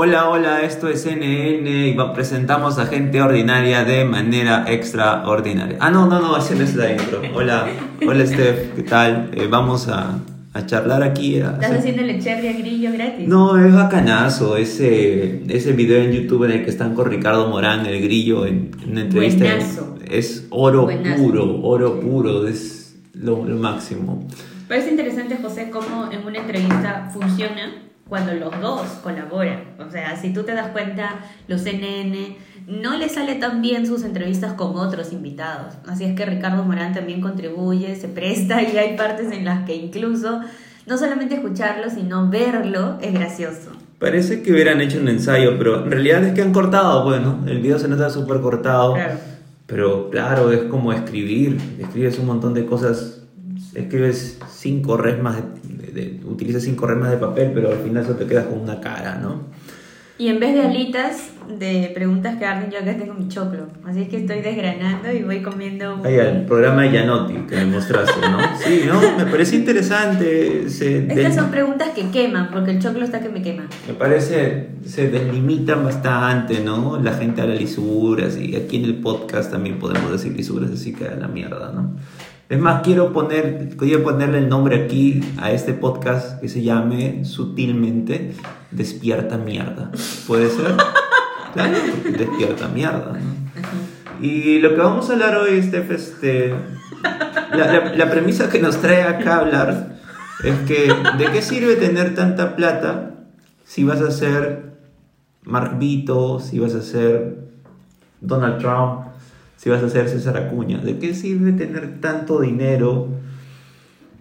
Hola, hola, esto es NN y presentamos a gente ordinaria de manera extraordinaria. Ah, no, no, no, así no es la intro. Hola, hola Steph, ¿qué tal? Eh, vamos a, a, charlar aquí. A ¿Estás haciendo el cherry grillo gratis? No, es bacanazo ese, ese video en YouTube en el que están con Ricardo Morán, el grillo, en, una entrevista. Buenazo. Es oro puro, oro puro, es lo, lo máximo. Parece interesante, José, cómo en una entrevista funciona cuando los dos colaboran. O sea, si tú te das cuenta, los CNN no le sale tan bien sus entrevistas con otros invitados. Así es que Ricardo Morán también contribuye, se presta y hay partes en las que incluso no solamente escucharlo, sino verlo es gracioso. Parece que hubieran hecho un ensayo, pero en realidad es que han cortado, bueno, el video se nota súper cortado. Claro. Pero claro, es como escribir, escribes un montón de cosas, escribes cinco resmas de de, utilizas cinco remas de papel, pero al final solo te quedas con una cara, ¿no? Y en vez de alitas de preguntas que arden, yo acá tengo mi choclo. Así es que estoy desgranando y voy comiendo. Ahí, el programa de Yanotti que me mostraste, ¿no? Sí, ¿no? Me parece interesante. Estas son preguntas que queman, porque el choclo está que me quema. Me parece, se deslimitan bastante, ¿no? La gente habla lisuras y aquí en el podcast también podemos decir lisuras, así que a la mierda, ¿no? Es más, quiero, poner, quiero ponerle el nombre aquí a este podcast que se llame sutilmente Despierta Mierda. ¿Puede ser? Claro, despierta mierda. Y lo que vamos a hablar hoy, Steph, este, la, la, premisa que nos trae acá a hablar es que ¿de qué sirve tener tanta plata si vas a ser Mark Vito, si vas a ser Donald Trump, si vas a hacer César Acuña? ¿De qué sirve tener tanto dinero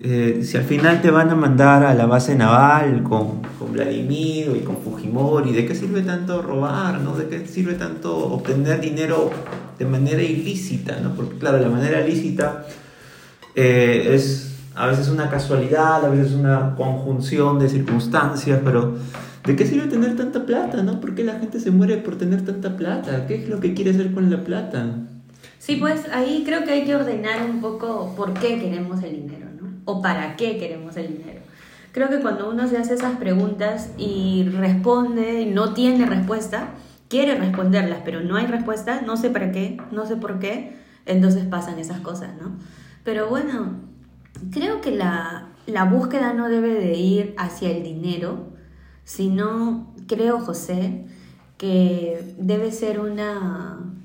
eh, si al final te van a mandar a la base naval con, con Vladimir y con Fujimori? ¿De qué sirve tanto robar? ¿no? ¿De qué sirve tanto obtener dinero de manera ilícita? ¿no? Porque claro, la manera ilícita eh, es a veces una casualidad, a veces una conjunción de circunstancias, pero ¿de qué sirve tener tanta plata? ¿no? ¿Por qué la gente se muere por tener tanta plata? ¿Qué es lo que quiere hacer con la plata? Sí, pues ahí creo que hay que ordenar un poco por qué queremos el dinero, ¿no? O para qué queremos el dinero. Creo que cuando uno se hace esas preguntas y responde no tiene respuesta, quiere responderlas, pero no hay respuesta, no sé para qué, no sé por qué, entonces pasan esas cosas, ¿no? Pero bueno, creo que la, la búsqueda no debe de ir hacia el dinero, sino, creo, José, que debe ser una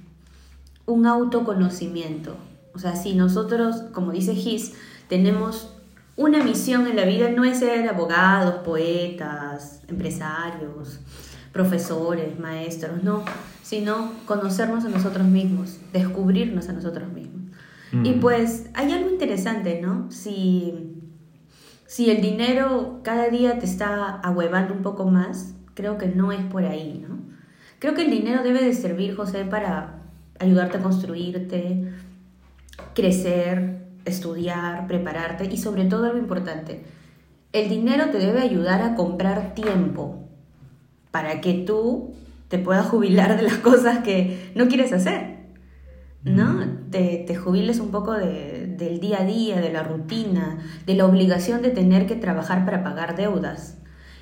un autoconocimiento. O sea, si nosotros, como dice Gis, tenemos una misión en la vida, no es ser abogados, poetas, empresarios, profesores, maestros, no, sino conocernos a nosotros mismos, descubrirnos a nosotros mismos. Y mm. pues hay algo interesante, ¿no? Si, si el dinero cada día te está ahuevando un poco más, creo que no es por ahí, ¿no? Creo que el dinero debe de servir, José, para ayudarte a construirte, crecer, estudiar, prepararte y sobre todo algo importante, el dinero te debe ayudar a comprar tiempo para que tú te puedas jubilar de las cosas que no quieres hacer, ¿no? Te, te jubiles un poco de, del día a día, de la rutina, de la obligación de tener que trabajar para pagar deudas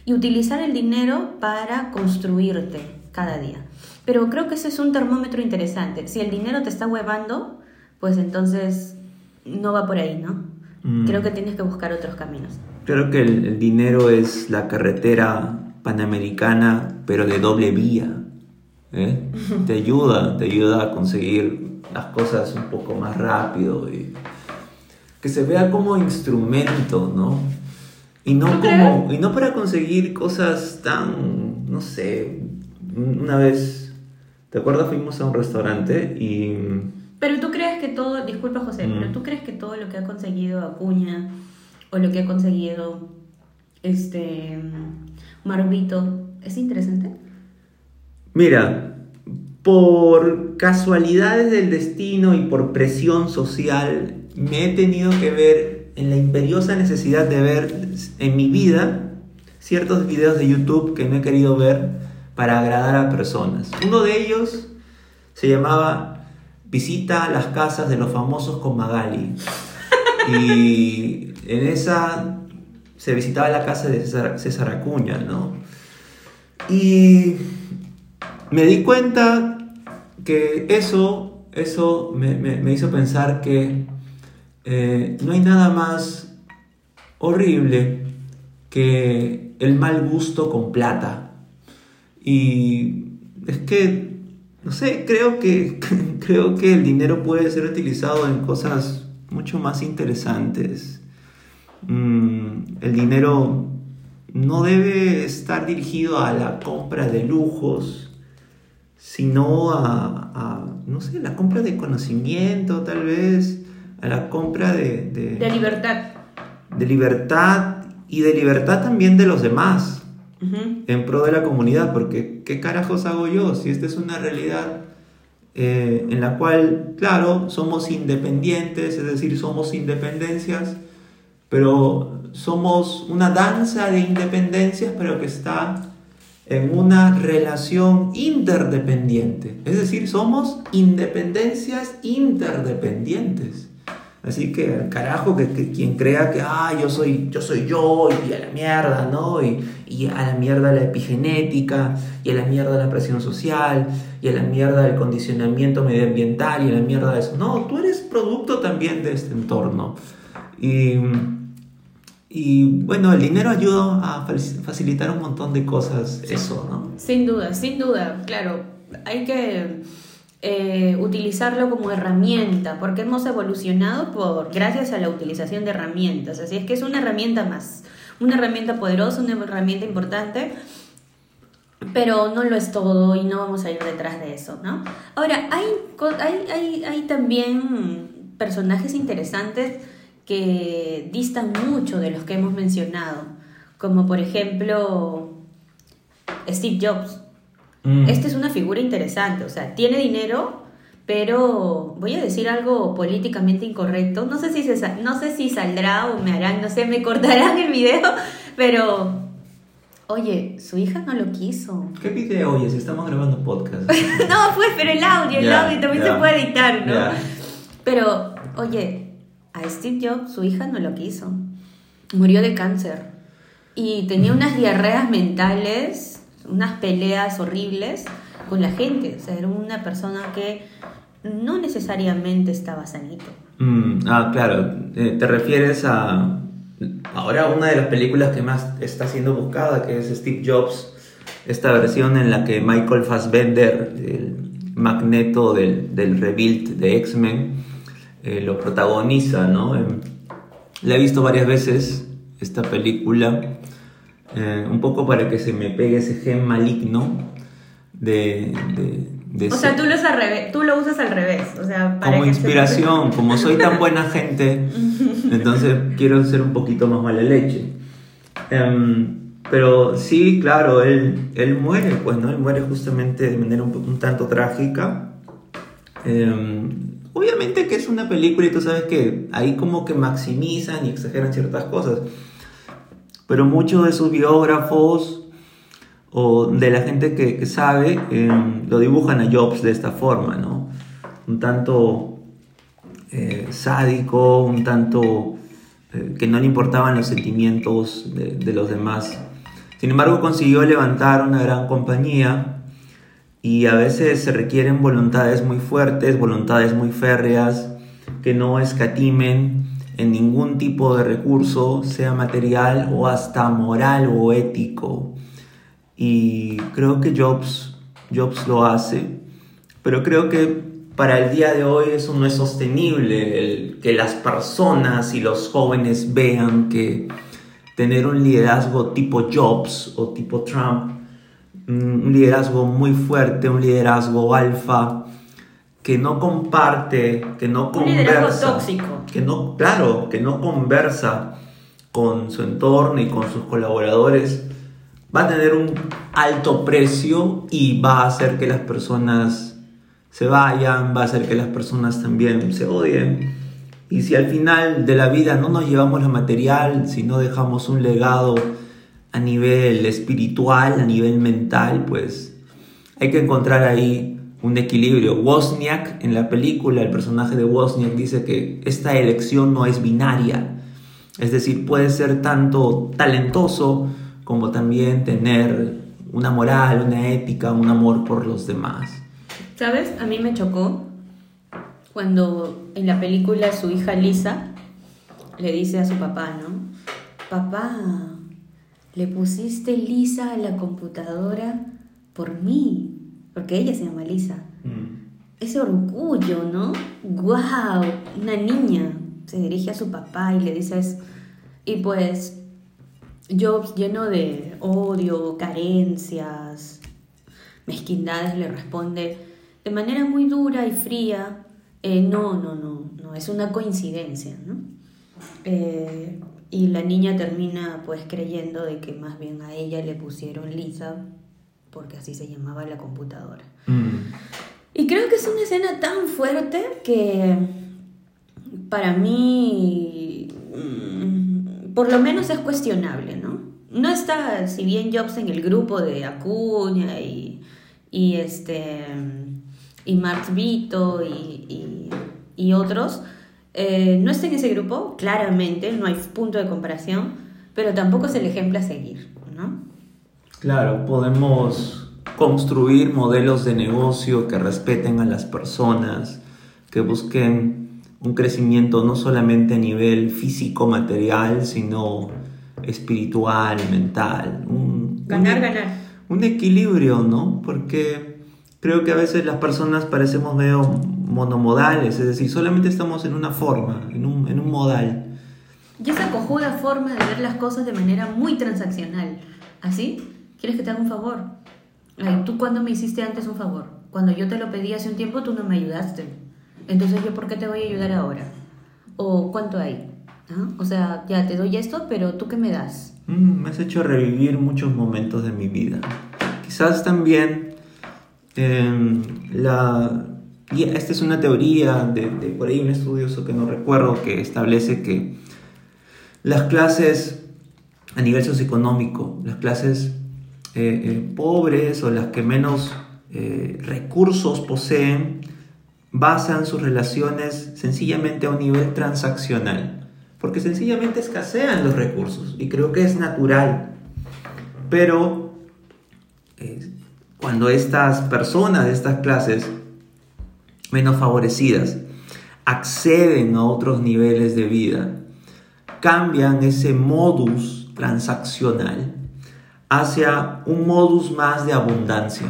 y utilizar el dinero para construirte cada día. Pero creo que ese es un termómetro interesante. Si el dinero te está huevando, pues entonces no va por ahí, ¿no? Mm. Creo que tienes que buscar otros caminos. Creo que el, dinero es la carretera panamericana, pero de doble vía. ¿eh? te ayuda, te ayuda a conseguir las cosas un poco más rápido y que se vea como instrumento, ¿no? Y no, como, y no para conseguir cosas tan, no sé, una vez ¿Te acuerdas? Fuimos a un restaurante y... Pero tú crees que todo, disculpa José, pero mm. tú crees que todo lo que ha conseguido Acuña o lo que ha conseguido este Marvito es interesante? Mira, por casualidades del destino y por presión social, me he tenido que ver en la imperiosa necesidad de ver en mi vida ciertos videos de YouTube que no he querido ver para agradar a personas. Uno de ellos se llamaba Visita las casas de los famosos con Magali. Y en esa se visitaba la casa de César, Acuña, ¿no? Y me di cuenta que eso, eso me, hizo pensar que eh, no hay nada más horrible que el mal gusto con plata. Y es que, no sé, creo que, creo que el dinero puede ser utilizado en cosas mucho más interesantes. Mm, el dinero no debe estar dirigido a la compra de lujos, sino a, a, no sé, la compra de conocimiento tal vez, a la compra de, de, De libertad. de libertad y de libertad también de los demás En pro de la comunidad, porque ¿qué carajos hago yo si esta es una realidad eh, en la cual, claro, somos independientes, es decir, somos independencias, pero somos una danza de independencias, pero que está en una relación interdependiente, es decir, somos independencias interdependientes. Así que carajo que, que quien crea que ah, yo soy yo soy yo y a la mierda, ¿no? Y, y a la mierda la epigenética, y a la mierda la presión social, y a la mierda el condicionamiento medioambiental, y a la mierda eso. No, tú eres producto también de este entorno. Y, y bueno, el dinero ayuda a faci- facilitar un montón de cosas, eso, ¿no? Sin duda, sin duda, claro. Hay que eh, utilizarlo como herramienta, porque hemos evolucionado por gracias a la utilización de herramientas. Así es que es una herramienta más, una herramienta poderosa, una herramienta importante, pero no lo es todo y no vamos a ir detrás de eso, ¿no? Ahora, hay, hay, hay, hay también personajes interesantes que distan mucho de los que hemos mencionado, como por ejemplo Steve Jobs. Mm. Esta es una figura interesante, o sea, tiene dinero, pero voy a decir algo políticamente incorrecto. No sé si se sa- no sé si saldrá o me harán, no sé, me cortarán el video, pero oye, su hija no lo quiso. ¿Qué video? Oye, si estamos grabando podcast. no, pues, pero el audio, el Ya, audio también ya. se puede editar, ¿no? Ya. Pero, oye, a Steve Jobs su hija no lo quiso. Murió de cáncer. Y tenía unas diarreas mentales, unas peleas horribles con la gente. O sea, era una persona que no necesariamente estaba sanito. Mm, ah, claro. Eh, te refieres a ahora una de las películas que más está siendo buscada, que es Steve Jobs. Esta versión en la que Michael Fassbender, el magneto del, del rebuild de X-Men, eh, lo protagoniza, ¿no? Em, la he visto varias veces, esta película, eh, un poco para que se me pegue ese gen maligno de... de, de O sea, tú, los al revés, tú lo usas al revés. O sea, para como que se- inspiración, como soy tan buena gente, entonces quiero ser un poquito más mala leche. Em, pero sí, claro, él, él muere, pues, ¿no? Él muere justamente de manera un, un tanto trágica. Em, obviamente que es una película y tú sabes que ahí como que maximizan y exageran ciertas cosas. Pero muchos de sus biógrafos o de la gente que, sabe em, lo dibujan a Jobs de esta forma, ¿no? Un tanto eh, sádico, un tanto eh, que no le importaban los sentimientos de, de los demás. Sin embargo, consiguió levantar una gran compañía y a veces se requieren voluntades muy fuertes, voluntades muy férreas, que no escatimen en ningún tipo de recurso, sea material o hasta moral o ético. Y creo que Jobs, Jobs lo hace, pero creo que para el día de hoy eso no es sostenible, que las personas y los jóvenes vean que tener un liderazgo tipo Jobs o tipo Trump, mm, un liderazgo muy fuerte, un liderazgo alfa, que no comparte, que no conversa, tóxico. que no, claro, que no conversa con su entorno y con sus colaboradores, va a tener un alto precio y va a hacer que las personas se vayan, va a hacer que las personas también se odien. Y si al final de la vida no nos llevamos lo material, si no dejamos un legado a nivel espiritual, a nivel mental, pues hay que encontrar ahí un equilibrio. Wozniak, en la película, el personaje de Wozniak dice que esta elección no es binaria. Es decir, puede ser tanto talentoso como también tener una moral, una ética, un amor por los demás. ¿Sabes? A mí me chocó cuando en la película su hija Lisa le dice a su papá, ¿no? Papá, le pusiste Lisa a la computadora por mí, porque ella se llama Lisa. Mm. Ese orgullo, ¿no? ¡Guau! Una niña se dirige a su papá y le dice eso. Y pues Jobs, lleno de odio, carencias, mezquindades, le responde de manera muy dura y fría, eh, no, no, no, no, es una coincidencia, ¿no? Eh, y la niña termina pues creyendo de que más bien a ella le pusieron Lisa porque así se llamaba la computadora. Mm. Y creo que es una escena tan fuerte que para mí mm, por lo menos es cuestionable, ¿no? No está, si bien Jobs en el grupo de Acuña y, y este y Max Vito y, y- y otros, eh, no está en ese grupo, claramente, no hay punto de comparación, pero tampoco es el ejemplo a seguir, ¿no? Claro, podemos construir modelos de negocio que respeten a las personas, que busquen un crecimiento no solamente a nivel físico, material, sino espiritual, mental. Un, Ganar, un- ganar. Un equilibrio, ¿no? Porque creo que a veces las personas parecemos medio monomodales, es decir, solamente estamos en una forma, en un, en un modal. Y esa cojuda forma de ver las cosas de manera muy transaccional. ¿Así? ¿Quieres que te haga un favor? Ay, ¿Tú cuándo me hiciste antes un favor? Cuando yo te lo pedí hace un tiempo, tú no me ayudaste. Entonces, ¿yo por qué te voy a ayudar ahora? ¿O cuánto hay? ¿Ah? O sea, ya te doy esto, pero ¿tú qué me das? Mm, me has hecho revivir muchos momentos de mi vida. Quizás también em, la... Y esta es una teoría de, de por ahí un estudioso que no recuerdo que establece que las clases a nivel socioeconómico, las clases eh, eh, pobres o las que menos eh, recursos poseen, basan sus relaciones sencillamente a un nivel transaccional, porque sencillamente escasean los recursos y creo que es natural. Pero cuando estas personas de estas clases menos favorecidas acceden a otros niveles de vida, cambian ese modus transaccional hacia un modus más de abundancia.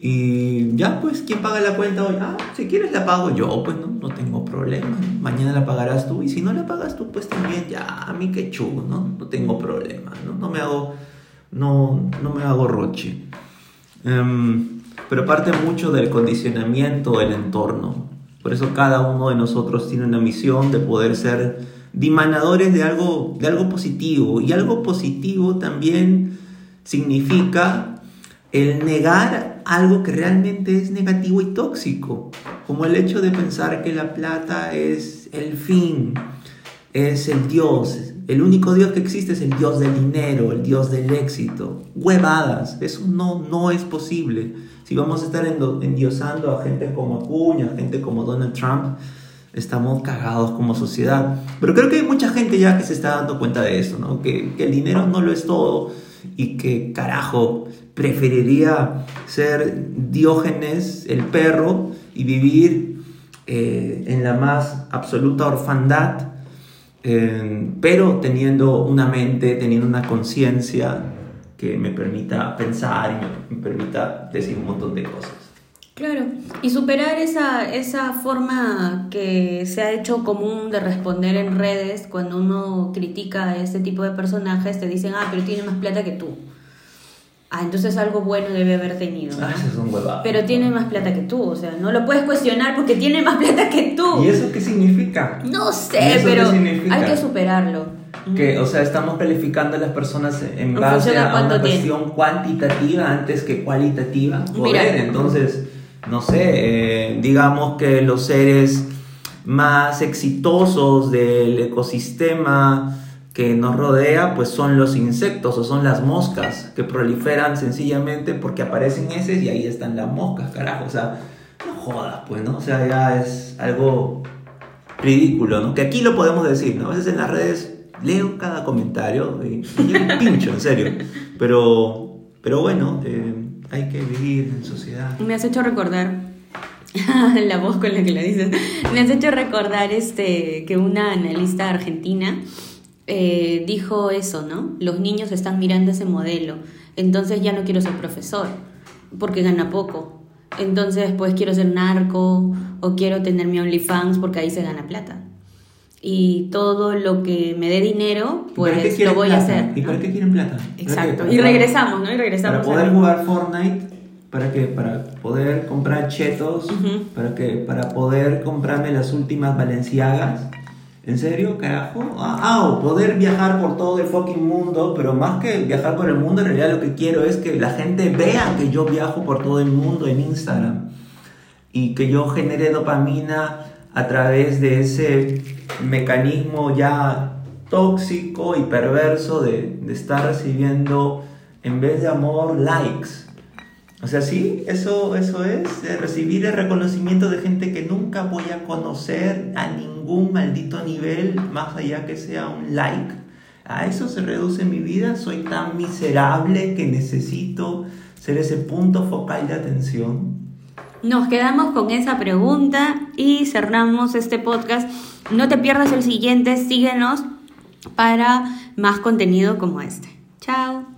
Y ya, pues, ¿quién paga la cuenta hoy? Ah, si quieres la pago yo, pues no, no tengo problema. Mañana la pagarás tú. Y si no la pagas tú, pues también, ya, a mí qué chulo, ¿no? No tengo problema, ¿no? No me hago, no, no me hago roche. Em, pero parte mucho del condicionamiento del entorno. Por eso cada uno de nosotros tiene una misión de poder ser dimanadores de algo, de algo positivo. Y algo positivo también significa el negar algo que realmente es negativo y tóxico, como el hecho de pensar que la plata es el fin, es el Dios, el único Dios que existe es el Dios del dinero, el Dios del éxito. Huevadas, eso no, no es posible. Si vamos a estar endiosando a gente como Acuña, a gente como Donald Trump, estamos cagados como sociedad. Pero creo que hay mucha gente ya que se está dando cuenta de eso, ¿no? Que, que el dinero no lo es todo y que, carajo, preferiría ser Diógenes, el perro, y vivir eh, en la más absoluta orfandad, eh, pero teniendo una mente, teniendo una conciencia que me permita pensar y me, me permita decir un montón de cosas. Claro, y superar esa, esa forma que se ha hecho común de responder en redes cuando uno critica a este tipo de personajes, te dicen, ah, pero tiene más plata que tú. Ah, entonces algo bueno debe haber tenido. ¿no? Ah, esas son huevadas. Pero tiene más plata que tú, o sea, no lo puedes cuestionar porque tiene más plata que tú. ¿Y eso qué significa? No ¿Y sé, eso pero hay que superarlo. Que, o sea, estamos calificando a las personas en base a una tiene. cuestión cuantitativa antes que cualitativa. Mira. Joder, entonces, no sé, eh, digamos que los seres más exitosos del ecosistema que nos rodea, pues son los insectos o son las moscas que proliferan sencillamente porque aparecen heces y ahí están las moscas, carajo. O sea, no jodas, pues, ¿no? O sea, ya es algo ridículo, ¿no? Que aquí lo podemos decir, ¿no? A veces en las redes leo cada comentario y, y pincho, en serio. Pero Pero bueno, eh, hay que vivir en sociedad. Me has hecho recordar la voz con la que lo dices. Me has hecho recordar este que una analista argentina eh, dijo eso, ¿no? Los niños están mirando ese modelo. Entonces ya no quiero ser profesor porque gana poco. Entonces pues quiero ser narco o quiero tener mi OnlyFans porque ahí se gana plata. Y todo lo que me dé dinero, ¿Y para qué pues lo voy a plata? hacer. ¿Y para qué quieren plata? Exacto. Y regresamos, ¿no? Y regresamos. Para poder a- jugar Fortnite, ¿para qué? Para poder comprar chetos, Ujú. ¿para qué? Para poder comprarme las últimas Valenciagas. ¿En serio, carajo? Ah, ah, o poder viajar por todo el fucking mundo, pero más que viajar por el mundo, en realidad lo que quiero es que la gente vea que yo viajo por todo el mundo en Instagram y que yo genere dopamina a través de ese mecanismo ya tóxico y perverso de, de estar recibiendo en vez de amor likes. O sea, sí, eso, eso es, recibir el reconocimiento de gente que nunca voy a conocer a ningún maldito nivel, más allá que sea un like. A eso se reduce mi vida, soy tan miserable que necesito ser ese punto focal de atención. Nos quedamos con esa pregunta y cerramos este podcast. No te pierdas el siguiente, síguenos para más contenido como este. Chao.